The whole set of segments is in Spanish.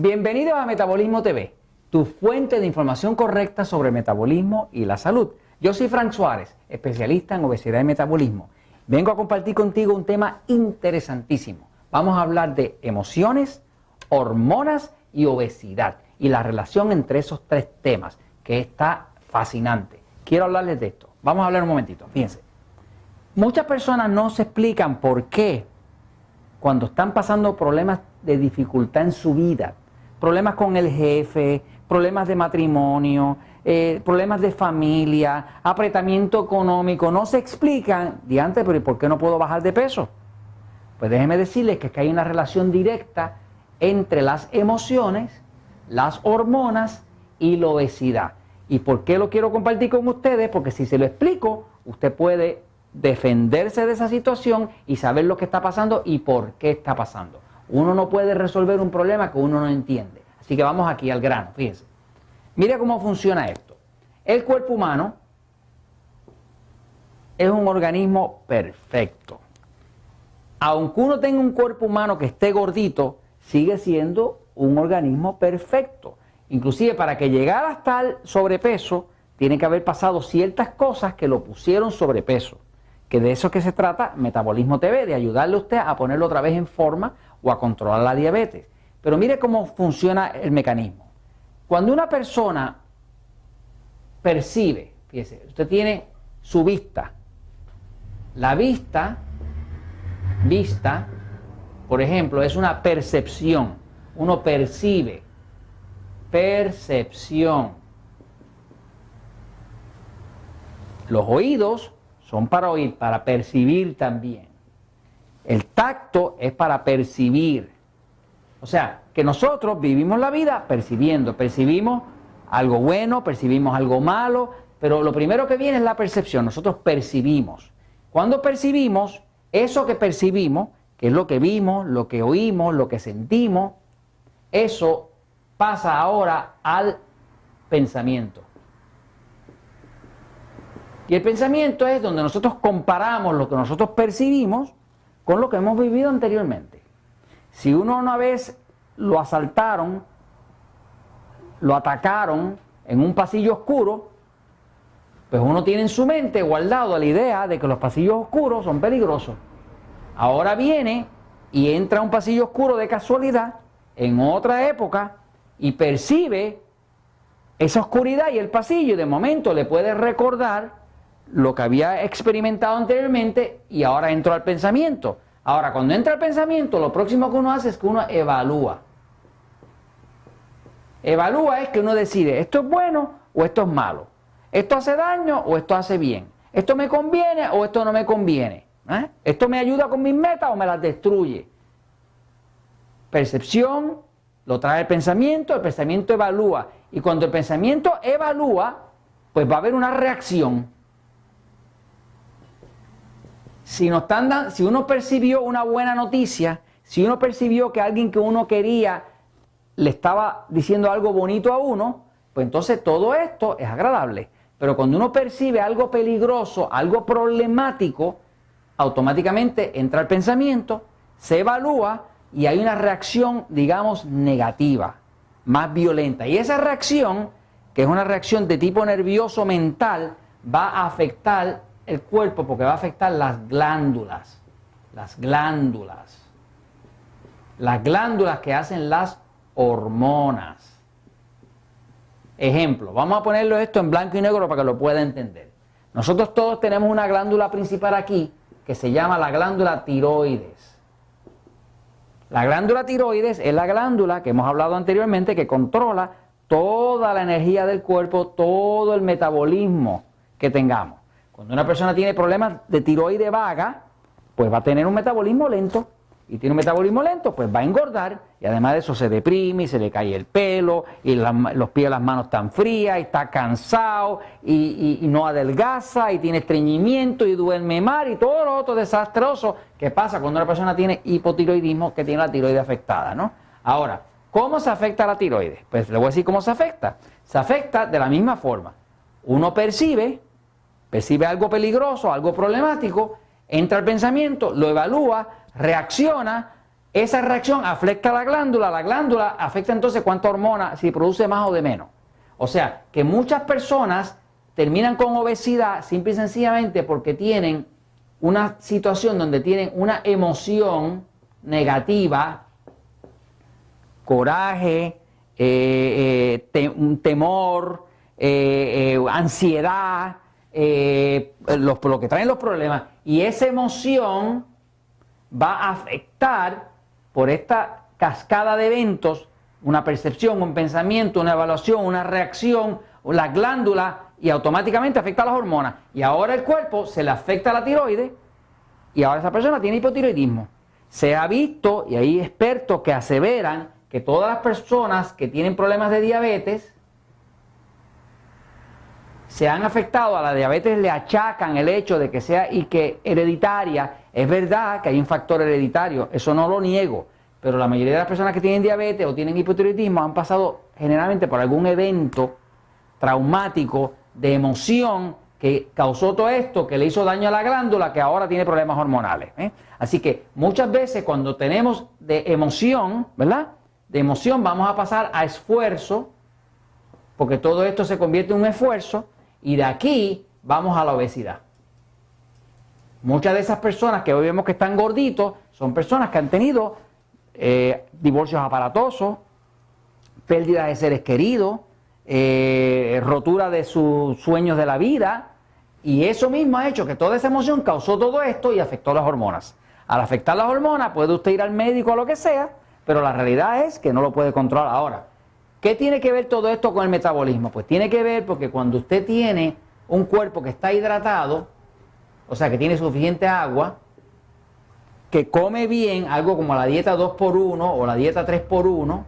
Bienvenidos a Metabolismo TV, tu fuente de información correcta sobre metabolismo y la salud. Yo soy Frank Suárez, especialista en obesidad y metabolismo. Vengo a compartir contigo un tema interesantísimo. Vamos a hablar de emociones, hormonas y obesidad y la relación entre esos tres temas, que está fascinante. Quiero hablarles de esto. Vamos a hablar un momentito, fíjense. Muchas personas no se explican por qué cuando están pasando problemas de dificultad en su vida, problemas con el jefe, problemas de matrimonio, eh, problemas de familia, apretamiento económico, no se explican, diante, pero ¿y por qué no puedo bajar de peso? Pues déjenme decirles que, que hay una relación directa entre las emociones, las hormonas y la obesidad. ¿Y por qué lo quiero compartir con ustedes? Porque si se lo explico, usted puede defenderse de esa situación y saber lo que está pasando y por qué está pasando. Uno no puede resolver un problema que uno no entiende. Así que vamos aquí al grano, fíjense. Mire cómo funciona esto. El cuerpo humano es un organismo perfecto. Aunque uno tenga un cuerpo humano que esté gordito, sigue siendo un organismo perfecto. Inclusive para que llegara hasta el sobrepeso, tiene que haber pasado ciertas cosas que lo pusieron sobrepeso. Que de eso que se trata Metabolismo TV, de ayudarle a usted a ponerlo otra vez en forma o a controlar la diabetes. Pero mire cómo funciona el mecanismo. Cuando una persona percibe, fíjese, usted tiene su vista. La vista, vista, por ejemplo, es una percepción. Uno percibe. Percepción. Los oídos son para oír, para percibir también. El tacto es para percibir. O sea, que nosotros vivimos la vida percibiendo, percibimos algo bueno, percibimos algo malo, pero lo primero que viene es la percepción, nosotros percibimos. Cuando percibimos, eso que percibimos, que es lo que vimos, lo que oímos, lo que sentimos, eso pasa ahora al pensamiento. Y el pensamiento es donde nosotros comparamos lo que nosotros percibimos con lo que hemos vivido anteriormente. Si uno una vez lo asaltaron, lo atacaron en un pasillo oscuro, pues uno tiene en su mente guardado la idea de que los pasillos oscuros son peligrosos. Ahora viene y entra a un pasillo oscuro de casualidad en otra época y percibe esa oscuridad y el pasillo y de momento le puede recordar lo que había experimentado anteriormente y ahora entró al pensamiento. Ahora, cuando entra al pensamiento, lo próximo que uno hace es que uno evalúa. Evalúa es que uno decide, esto es bueno o esto es malo. Esto hace daño o esto hace bien. Esto me conviene o esto no me conviene. ¿Eh? Esto me ayuda con mis metas o me las destruye. Percepción lo trae el pensamiento, el pensamiento evalúa. Y cuando el pensamiento evalúa, pues va a haber una reacción. Si, no están si uno percibió una buena noticia, si uno percibió que alguien que uno quería le estaba diciendo algo bonito a uno, pues entonces todo esto es agradable. Pero cuando uno percibe algo peligroso, algo problemático, automáticamente entra el pensamiento, se evalúa y hay una reacción, digamos, negativa, más violenta. Y esa reacción, que es una reacción de tipo nervioso mental, va a afectar el cuerpo porque va a afectar las glándulas, las glándulas, las glándulas que hacen las hormonas. Ejemplo, vamos a ponerlo esto en blanco y negro para que lo pueda entender. Nosotros todos tenemos una glándula principal aquí que se llama la glándula tiroides. La glándula tiroides es la glándula que hemos hablado anteriormente que controla toda la energía del cuerpo, todo el metabolismo que tengamos. Cuando una persona tiene problemas de tiroide vaga, pues va a tener un metabolismo lento y tiene un metabolismo lento, pues va a engordar y además de eso se deprime y se le cae el pelo y los pies y las manos están frías y está cansado y, no adelgaza y tiene estreñimiento y duerme mal y todo lo otro desastroso que pasa cuando una persona tiene hipotiroidismo que tiene la tiroide afectada, ¿no? Ahora, ¿cómo se afecta la tiroides? Pues le voy a decir cómo se afecta. Se afecta de la misma forma. Uno percibe, percibe algo peligroso, algo problemático, entra al pensamiento, lo evalúa, reacciona, esa reacción afecta a la glándula, la glándula afecta entonces cuánta hormona, si produce más o de menos. O sea, que muchas personas terminan con obesidad simple y sencillamente porque tienen una situación donde tienen una emoción negativa, coraje, eh, eh, temor, eh, ansiedad, lo que traen los problemas, y esa emoción va a afectar por esta cascada de eventos una percepción, un pensamiento, una evaluación, una reacción, la glándula y automáticamente afecta a las hormonas. Y ahora el cuerpo se le afecta a la tiroides y ahora esa persona tiene hipotiroidismo. Se ha visto, y hay expertos que aseveran, que todas las personas que tienen problemas de diabetes se han afectado a la diabetes, le achacan el hecho de que sea y que hereditaria. Es verdad que hay un factor hereditario, eso no lo niego, pero la mayoría de las personas que tienen diabetes o tienen hipotiroidismo han pasado generalmente por algún evento traumático de emoción que causó todo esto, que le hizo daño a la glándula, que ahora tiene problemas hormonales. ¿eh? Así que muchas veces cuando tenemos de emoción, ¿verdad? De emoción vamos a pasar a esfuerzo, porque todo esto se convierte en un esfuerzo, y de aquí vamos a la obesidad. Muchas de esas personas que hoy vemos que están gorditos son personas que han tenido eh, divorcios aparatosos, pérdida de seres queridos, eh, rotura de sus sueños de la vida, y eso mismo ha hecho que toda esa emoción causó todo esto y afectó las hormonas. Al afectar las hormonas puede usted ir al médico o lo que sea, pero la realidad es que no lo puede controlar ahora. ¿Qué tiene que ver todo esto con el metabolismo? Pues tiene que ver porque cuando usted tiene un cuerpo que está hidratado, o sea, que tiene suficiente agua, que come bien, algo como la dieta 2x1 o la dieta 3x1,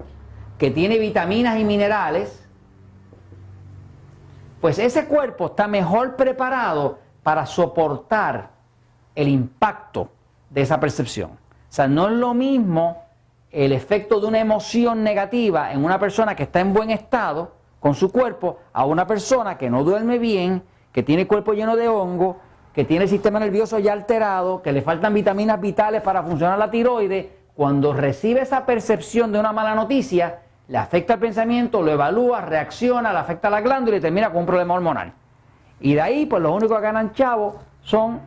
que tiene vitaminas y minerales, pues ese cuerpo está mejor preparado para soportar el impacto de esa percepción. O sea, no es lo mismo el efecto de una emoción negativa en una persona que está en buen estado con su cuerpo a una persona que no duerme bien, que tiene el cuerpo lleno de hongo, que tiene el sistema nervioso ya alterado, que le faltan vitaminas vitales para funcionar la tiroides, cuando recibe esa percepción de una mala noticia, le afecta el pensamiento, lo evalúa, reacciona, le afecta la glándula y termina con un problema hormonal. Y de ahí, pues los únicos que ganan chavos son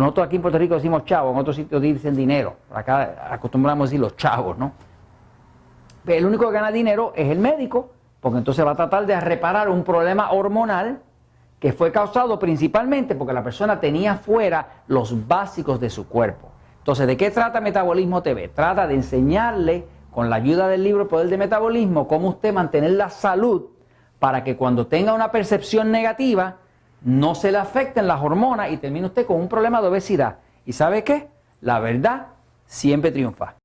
nosotros aquí en Puerto Rico decimos chavos, en otros sitios dicen dinero. Acá acostumbramos a decir los chavos, ¿no? Pero el único que gana dinero es el médico, porque entonces va a tratar de reparar un problema hormonal que fue causado principalmente porque la persona tenía fuera los básicos de su cuerpo. Entonces, ¿de qué trata Metabolismo TV? Trata de enseñarle, con la ayuda del libro Poder de Metabolismo, cómo usted mantener la salud para que cuando tenga una percepción negativa, no se le afecten las hormonas y termina usted con un problema de obesidad. ¿Y sabe qué? La verdad siempre triunfa.